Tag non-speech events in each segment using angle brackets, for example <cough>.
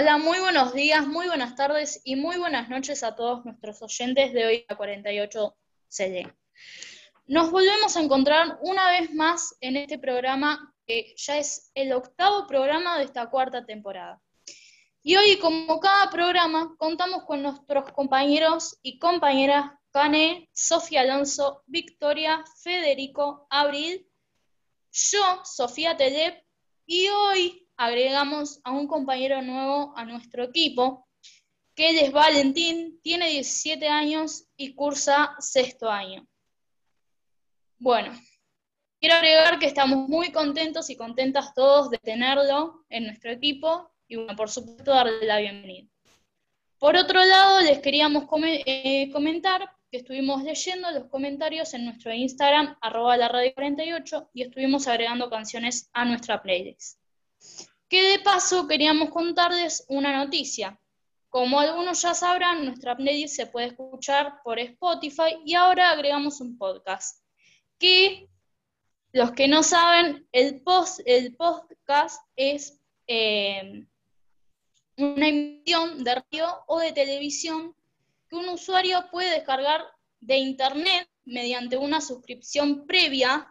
Hola, muy buenos días, muy buenas tardes y muy buenas noches a todos nuestros oyentes de hoy a 48 CD. Nos volvemos a encontrar una vez más en este programa que ya es el octavo programa de esta cuarta temporada. Y hoy, como cada programa, contamos con nuestros compañeros y compañeras Cane, Sofía Alonso, Victoria, Federico, Abril, yo, Sofía Telep, y hoy agregamos a un compañero nuevo a nuestro equipo, que es Valentín, tiene 17 años y cursa sexto año. Bueno, quiero agregar que estamos muy contentos y contentas todos de tenerlo en nuestro equipo y bueno, por supuesto darle la bienvenida. Por otro lado, les queríamos eh, comentar que estuvimos leyendo los comentarios en nuestro Instagram, arroba la radio 48, y estuvimos agregando canciones a nuestra playlist que de paso queríamos contarles una noticia. Como algunos ya sabrán, nuestra playlist se puede escuchar por Spotify y ahora agregamos un podcast. Que los que no saben, el, podcast es eh, una emisión de radio o de televisión que un usuario puede descargar de internet mediante una suscripción previa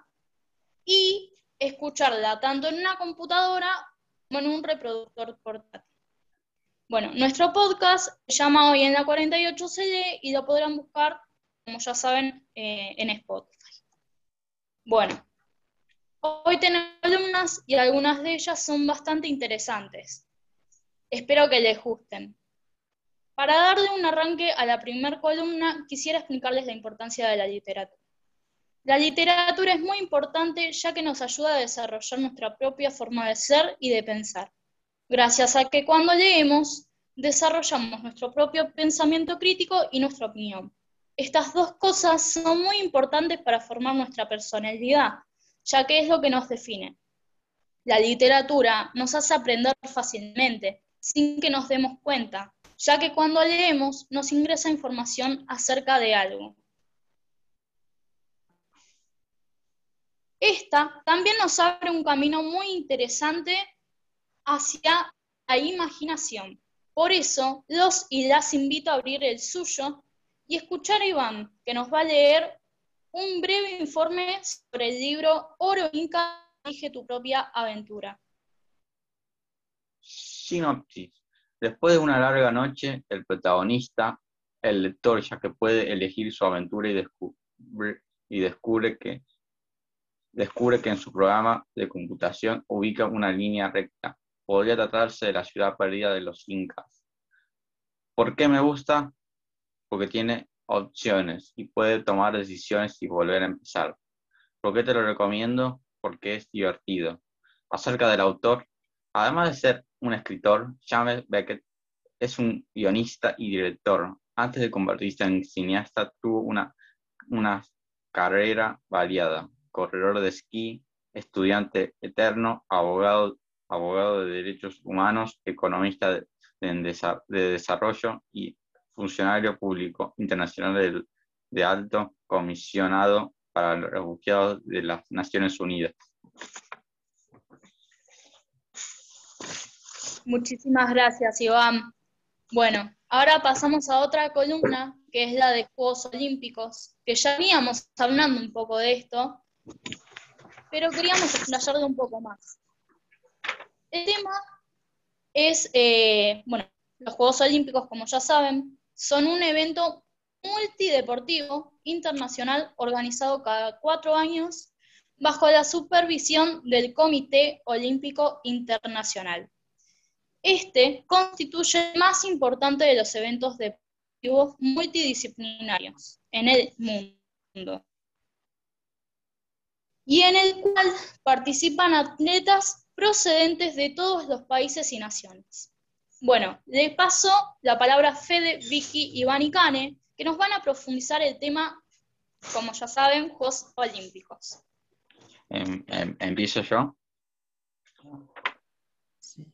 y escucharla tanto en una computadora como en un reproductor portátil. Bueno, nuestro podcast se llama Hoy en la 48 CD y lo podrán buscar, como ya saben, eh, en Spotify. Bueno, hoy tenemos columnas y algunas de ellas son bastante interesantes. Espero que les gusten. Para darle un arranque a la primera columna, quisiera explicarles la importancia de la literatura. La literatura es muy importante ya que nos ayuda a desarrollar nuestra propia forma de ser y de pensar, gracias a que cuando leemos desarrollamos nuestro propio pensamiento crítico y nuestra opinión. Estas dos cosas son muy importantes para formar nuestra personalidad, ya que es lo que nos define. La literatura nos hace aprender fácilmente, sin que nos demos cuenta, ya que cuando leemos nos ingresa información acerca de algo. Esta también nos abre un camino muy interesante hacia la imaginación. Por eso, los y las invito a abrir el suyo y escuchar a Iván, que nos va a leer un breve informe sobre el libro Oro Inca, Dije tu propia aventura. Sinopsis. Después de una larga noche, el protagonista, el lector, ya que puede elegir su aventura y, y descubre que descubre que en su programa de computación ubica una línea recta. Podría tratarse de la ciudad perdida de los incas. ¿Por qué me gusta? Porque tiene opciones y puede tomar decisiones y volver a empezar. ¿Por qué te lo recomiendo? Porque es divertido. Acerca del autor, además de ser un escritor, James Beckett es un guionista y director. Antes de convertirse en cineasta, tuvo una, una carrera variada corredor de esquí, estudiante eterno, abogado, abogado de derechos humanos, economista de, desarrollo y funcionario público internacional de, alto comisionado para los refugiados de las Naciones Unidas. Muchísimas gracias, Iván. Bueno, ahora pasamos a otra columna, que es la de Juegos Olímpicos, que ya veníamos hablando un poco de esto, pero queríamos explayarlo un poco más. El tema es, eh, bueno, los Juegos Olímpicos, como ya saben, son un evento multideportivo internacional organizado cada cuatro años bajo la supervisión del Comité Olímpico Internacional. Este constituye el más importante de los eventos deportivos multidisciplinarios en el mundo y en el cual participan atletas procedentes de todos los países y naciones. Bueno, le paso la palabra a Fede, Vicky, Iván y Cane, que nos van a profundizar el tema, como ya saben, Juegos Olímpicos. Em, em, ¿Empiezo yo?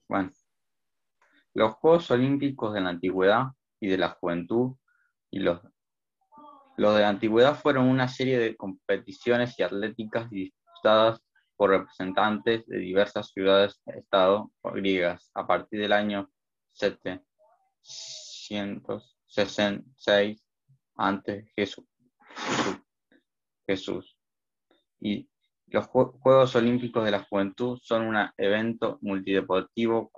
Bueno, los Juegos Olímpicos de la Antigüedad y de la Juventud y los los de la antigüedad fueron una serie de competiciones y atléticas disputadas por representantes de diversas ciudades-estado griegas a partir del año 766 antes Jesús. Jesús. Y los Juegos Olímpicos de la Juventud son un evento multideportivo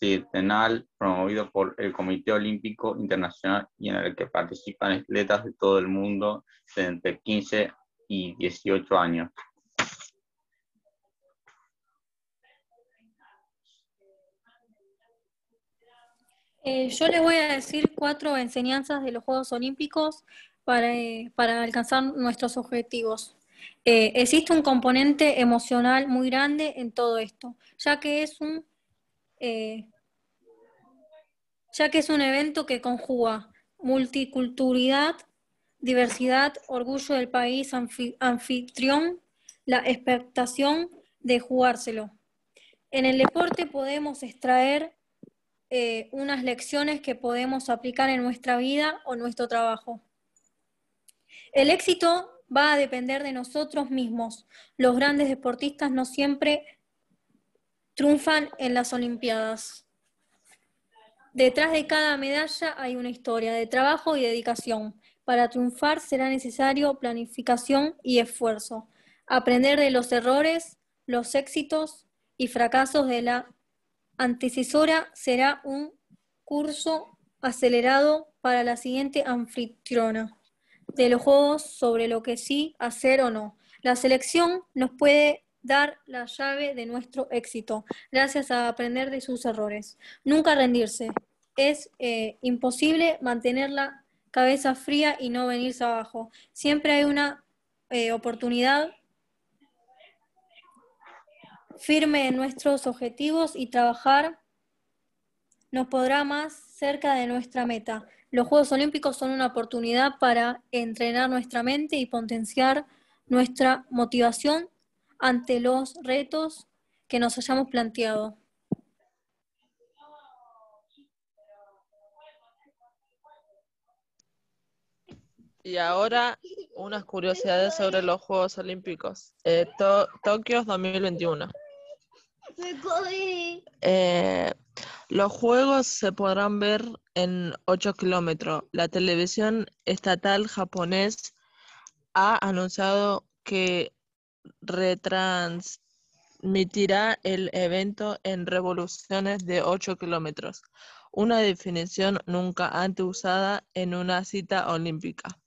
cuartenal promovido por el Comité Olímpico Internacional y en el que participan atletas de todo el mundo de entre 15 y 18 años. Eh, yo les voy a decir cuatro enseñanzas de los Juegos Olímpicos para, eh, alcanzar nuestros objetivos. Eh, existe un componente emocional muy grande en todo esto, ya que es un, ya que es un evento que conjuga multiculturalidad, diversidad, orgullo del país anfitrión, la expectación de jugárselo. En el deporte podemos extraer eh, unas lecciones que podemos aplicar en nuestra vida o nuestro trabajo. El éxito va a depender de nosotros mismos. Los grandes deportistas no siempre triunfan en las Olimpiadas. Detrás de cada medalla hay una historia de trabajo y dedicación. Para triunfar será necesario planificación y esfuerzo. Aprender de los errores, los éxitos y fracasos de la antecesora será un curso acelerado para la siguiente anfitriona de los juegos sobre lo que sí hacer o no. La selección nos puede dar la llave de nuestro éxito, gracias a aprender de sus errores. Nunca rendirse. Es eh, imposible mantener la cabeza fría y no venirse abajo. Siempre hay una eh, oportunidad firme en nuestros objetivos y trabajar nos podrá más cerca de nuestra meta. Los Juegos Olímpicos son una oportunidad para entrenar nuestra mente y potenciar nuestra motivación ante los retos que nos hayamos planteado. Y ahora unas curiosidades sobre los Juegos Olímpicos. Eh, Tokio 2021. Eh, los juegos se podrán ver en 8 kilómetros. La televisión estatal japonés ha anunciado que retransmitirá el evento en revoluciones de 8 kilómetros, una definición nunca antes usada en una cita olímpica.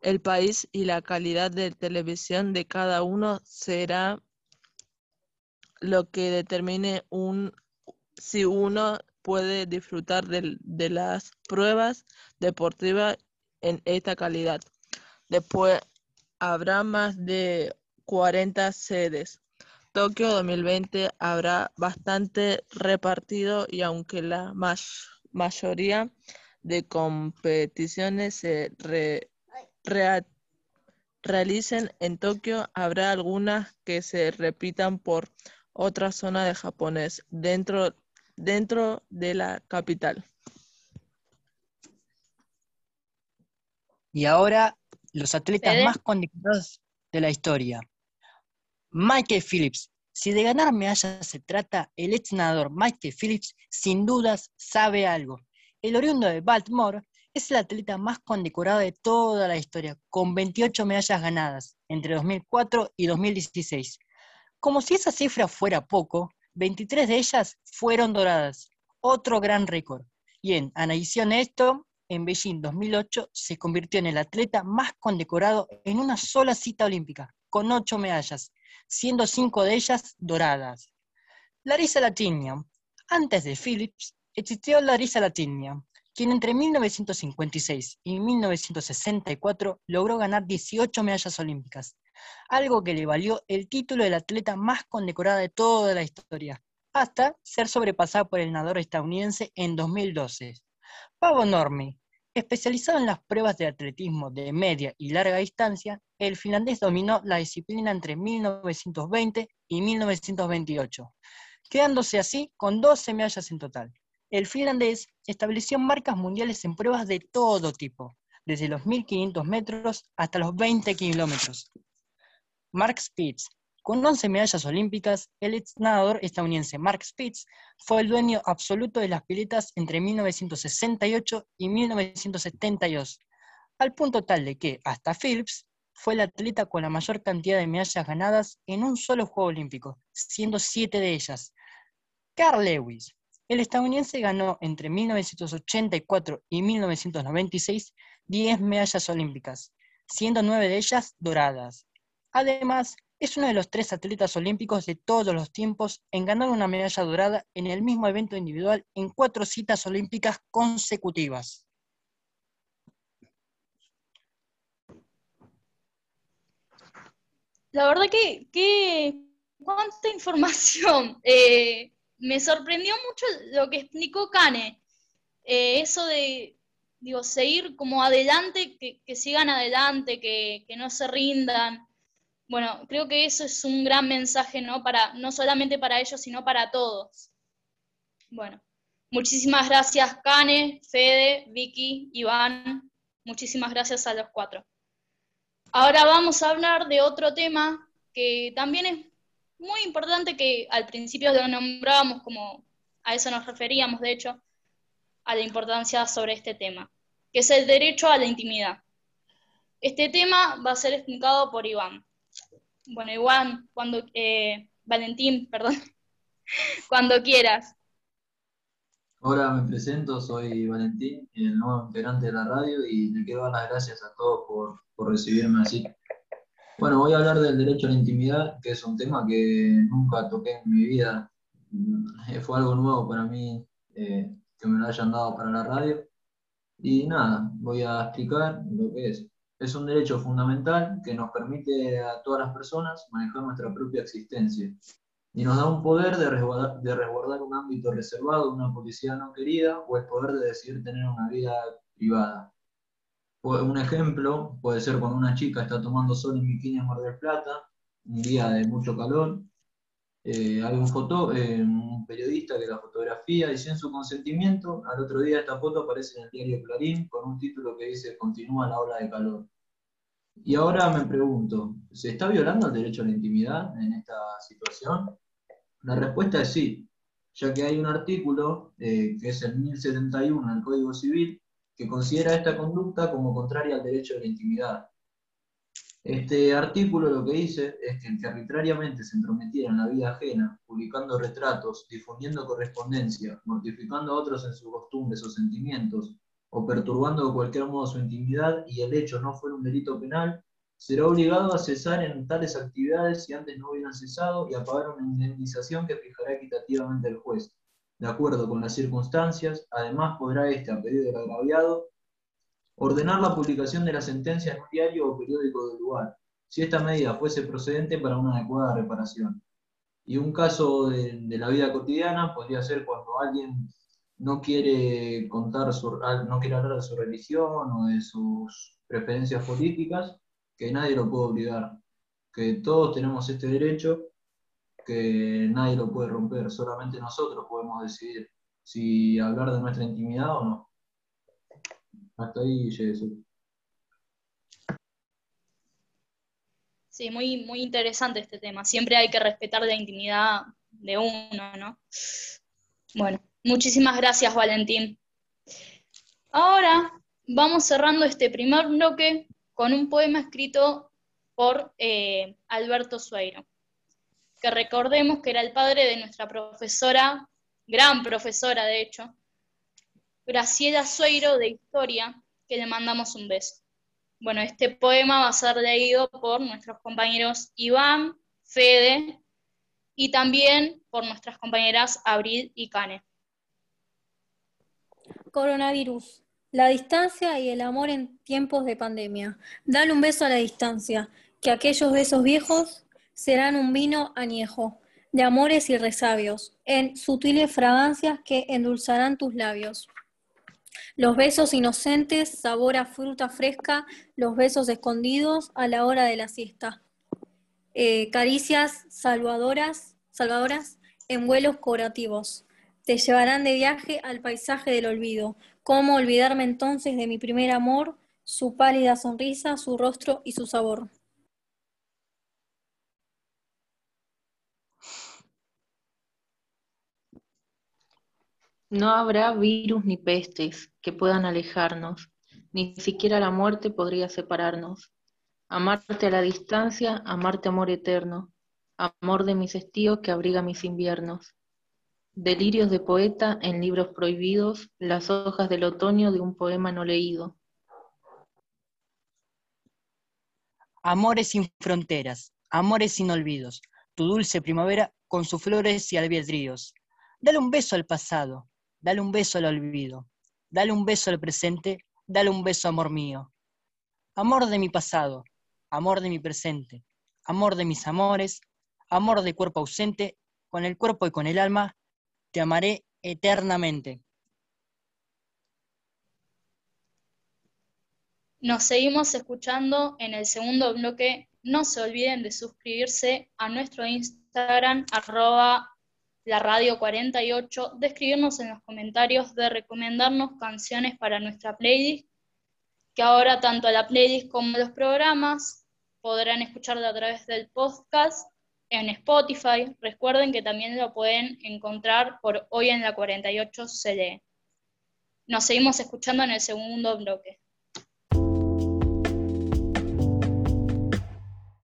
El país y la calidad de televisión de cada uno será lo que determine un, si uno puede disfrutar de, de las pruebas deportivas en esta calidad. Después habrá más de 40 sedes. Tokio 2020 habrá bastante repartido y aunque la mayoría de competiciones se realicen en Tokio, habrá algunas que se repitan por otra zona de japonés dentro, dentro de la capital. Y ahora los atletas más condecorados de la historia. Michael Phillips. Si de ganar medallas se trata, el ex nadador Michael Phillips sin dudas sabe algo. El oriundo de Baltimore es el atleta más condecorado de toda la historia, con 28 medallas ganadas entre 2004 y 2016. Como si esa cifra fuera poco, 23 de ellas fueron doradas, otro gran récord. Y en adición de esto, en Beijing 2008 se convirtió en el atleta más condecorado en una sola cita olímpica, con ocho medallas, siendo cinco de ellas doradas. Larissa Latinia. Antes de Phillips, existió Larissa Latinia, quien entre 1956 y 1964 logró ganar 18 medallas olímpicas, algo que le valió el título del atleta más condecorada de toda la historia, hasta ser sobrepasada por el nadador estadounidense en 2012. Pavo Normi, especializado en las pruebas de atletismo de media y larga distancia, el finlandés dominó la disciplina entre 1920 y 1928, quedándose así con 12 medallas en total. El finlandés estableció marcas mundiales en pruebas de todo tipo, desde los 1500 metros hasta los 20 kilómetros. Mark Spitz, Con 11 medallas olímpicas, el ex nadador estadounidense Mark Spitz fue el dueño absoluto de las piletas entre 1968 y 1972, al punto tal de que, hasta Phillips, fue el atleta con la mayor cantidad de medallas ganadas en un solo Juego Olímpico, siendo siete de ellas. Carl Lewis, el estadounidense ganó entre 1984 y 1996 10 medallas olímpicas, siendo nueve de ellas doradas. Además, es uno de los tres atletas olímpicos de todos los tiempos en ganar una medalla dorada en el mismo evento individual en cuatro citas olímpicas consecutivas. La verdad que, cuánta información. <laughs> Eh, me sorprendió mucho lo que explicó Kane. Eh, eso de, digo, seguir como adelante, que, sigan adelante, que, que no se rindan. Bueno, creo que eso es un gran mensaje, ¿no? Para, no solamente para ellos, sino para todos. Bueno, muchísimas gracias, Cane, Fede, Vicky, Iván. Muchísimas gracias a los cuatro. Ahora vamos a hablar de otro tema que también es muy importante, que al principio lo nombrábamos como a eso nos referíamos, de hecho, a la importancia sobre este tema, que es el derecho a la intimidad. Este tema va a ser explicado por Iván. Bueno, Iván, cuando, eh, Valentín, perdón, <laughs> cuando quieras. Hola, me presento, soy Valentín, el nuevo integrante de la radio y le quiero dar las gracias a todos por, recibirme así. Bueno, voy a hablar del derecho a la intimidad, que es un tema que nunca toqué en mi vida. Mm, fue algo nuevo para mí eh, que me lo hayan dado para la radio. Y nada, voy a explicar lo que es. Es un derecho fundamental que nos permite a todas las personas manejar nuestra propia existencia y nos da un poder de resguardar, un ámbito reservado, una policía no querida o el poder de decidir tener una vida privada. Un ejemplo puede ser cuando una chica está tomando sol en bikini en Mar del Plata, un día de mucho calor, eh, hay un, foto, eh, un periodista que la fotografía y sin su consentimiento, al otro día esta foto aparece en el diario Clarín con un título que dice Continúa la ola de calor. Y ahora me pregunto, ¿se está violando el derecho a la intimidad en esta situación? La respuesta es sí, ya que hay un artículo, eh, que es el 1071 del Código Civil, que considera esta conducta como contraria al derecho a la intimidad. Este artículo lo que dice es que el que arbitrariamente se entrometiera en la vida ajena, publicando retratos, difundiendo correspondencia, mortificando a otros en sus costumbres o sentimientos, o perturbando de cualquier modo su intimidad y el hecho no fuera un delito penal, será obligado a cesar en tales actividades si antes no hubieran cesado y a pagar una indemnización que fijará equitativamente el juez, de acuerdo con las circunstancias. Además, podrá éste, a pedido del agraviado, ordenar la publicación de la sentencia en un diario o periódico del lugar, si esta medida fuese procedente para una adecuada reparación. Y un caso de, la vida cotidiana podría ser cuando alguien no quiere contar su, no quiere hablar de su religión o de sus preferencias políticas, que nadie lo puede obligar, que todos tenemos este derecho, que nadie lo puede romper, solamente nosotros podemos decidir si hablar de nuestra intimidad o no. Hasta ahí llegué. Sí, muy, muy interesante este tema. Siempre hay que respetar la intimidad de uno, ¿no? Bueno. Muchísimas gracias, Valentín. Ahora vamos cerrando este primer bloque con un poema escrito por eh, Alberto Sueiro, que recordemos que era el padre de nuestra profesora, gran profesora de hecho, Graciela Sueiro de Historia, que le mandamos un beso. Bueno, este poema va a ser leído por nuestros compañeros Iván, Fede y también por nuestras compañeras Abril y Cane. Coronavirus. La distancia y el amor en tiempos de pandemia. Dale un beso a la distancia, que aquellos besos viejos serán un vino añejo, de amores y resabios, en sutiles fragancias que endulzarán tus labios. Los besos inocentes, sabor a fruta fresca, los besos escondidos a la hora de la siesta. Eh, caricias salvadoras, salvadoras en vuelos curativos. Te llevarán de viaje al paisaje del olvido. ¿Cómo olvidarme entonces de mi primer amor, su pálida sonrisa, su rostro y su sabor? No habrá virus ni pestes que puedan alejarnos, ni siquiera la muerte podría separarnos. Amarte a la distancia, amarte amor eterno, amor de mis estíos que abriga mis inviernos. Delirios de poeta en libros prohibidos, las hojas del otoño de un poema no leído. Amores sin fronteras, amores sin olvidos, tu dulce primavera con sus flores y albedríos. Dale un beso al pasado, dale un beso al olvido, dale un beso al presente, dale un beso, amor mío. Amor de mi pasado, amor de mi presente, amor de mis amores, amor de cuerpo ausente, con el cuerpo y con el alma, te amaré eternamente. Nos seguimos escuchando en el segundo bloque. No se olviden de suscribirse a nuestro Instagram, arroba la radio 48, de escribirnos en los comentarios, de recomendarnos canciones para nuestra playlist, que ahora tanto la playlist como los programas podrán escucharla a través del podcast en Spotify. Recuerden que también lo pueden encontrar por hoy en la 48 CD. Nos seguimos escuchando en el segundo bloque.